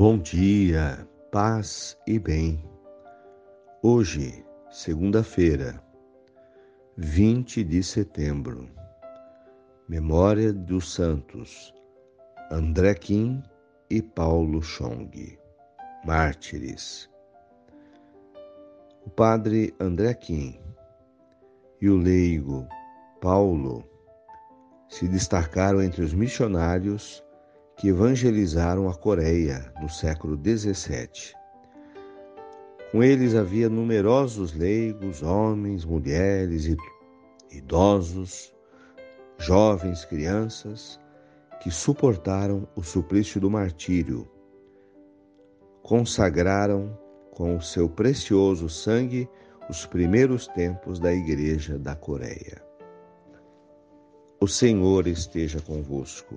Bom dia, paz e bem. Hoje, segunda-feira, 20 de setembro, memória dos santos André Kim e Paulo Chong, mártires. O padre André Kim e o leigo Paulo se destacaram entre os missionários que evangelizaram a Coreia no século XVII. Com eles havia numerosos leigos, homens, mulheres, idosos, jovens, crianças, que suportaram o suplício do martírio, consagraram com o seu precioso sangue os primeiros tempos da Igreja da Coreia. O Senhor esteja convosco.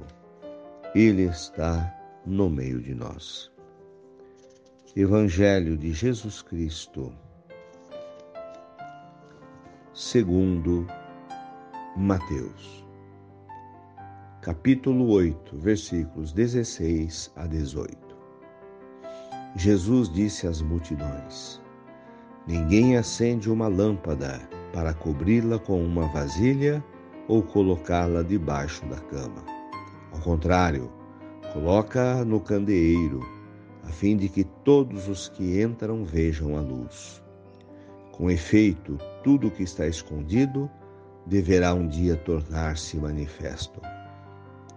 Ele está no meio de nós. Evangelho de Jesus Cristo, segundo Mateus, capítulo 8, versículos 16 a 18. Jesus disse às multidões: Ninguém acende uma lâmpada para cobri-la com uma vasilha ou colocá-la debaixo da cama contrário, coloca no candeeiro, a fim de que todos os que entram vejam a luz. Com efeito, tudo o que está escondido deverá um dia tornar-se manifesto.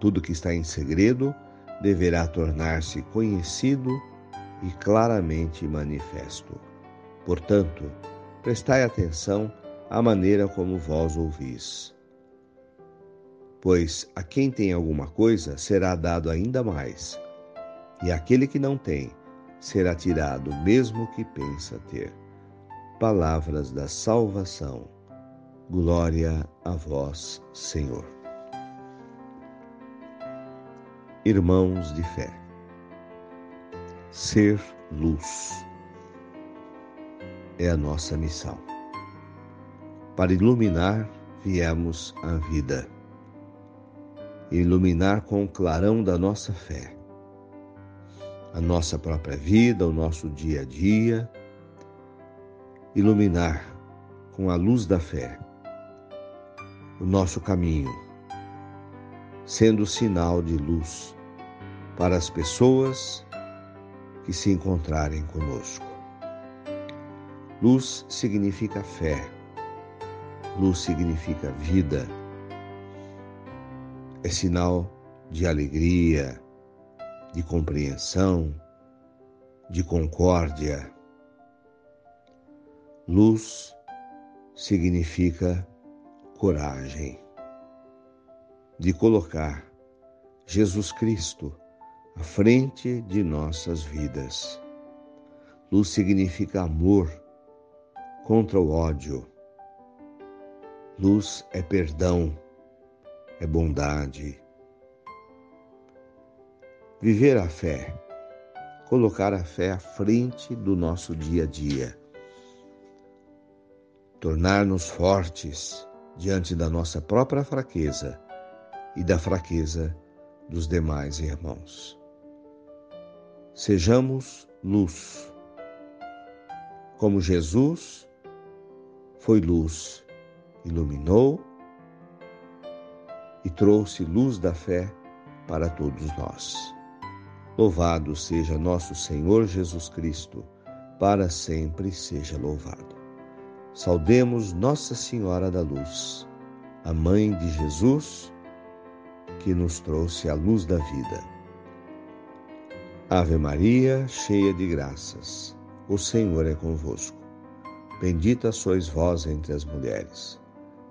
Tudo que está em segredo deverá tornar-se conhecido e claramente manifesto. Portanto, prestai atenção à maneira como vós ouvis Pois a quem tem alguma coisa será dado ainda mais, e aquele que não tem será tirado mesmo que pensa ter. Palavras da salvação. Glória a vós, Senhor. Irmãos de fé, ser luz é a nossa missão. Para iluminar, viemos à vida iluminar com o clarão da nossa fé. A nossa própria vida, o nosso dia a dia, iluminar com a luz da fé. O nosso caminho, sendo sinal de luz para as pessoas que se encontrarem conosco. Luz significa fé, luz significa vida é sinal de alegria, de compreensão, de concórdia. Luz significa coragem, de colocar Jesus Cristo à frente de nossas vidas. Luz significa amor contra o ódio. Luz é perdão é bondade. Viver a fé, colocar a fé à frente do nosso dia a dia, tornar-nos fortes diante da nossa própria fraqueza e da fraqueza dos demais irmãos. Sejamos luz, como Jesus foi luz, iluminou trouxe luz da fé para todos nós. Louvado seja nosso Senhor Jesus Cristo, para sempre seja louvado. Saudemos Nossa Senhora da Luz, a mãe de Jesus, que nos trouxe a luz da vida. Ave Maria, cheia de graças, o Senhor é convosco. Bendita sois vós entre as mulheres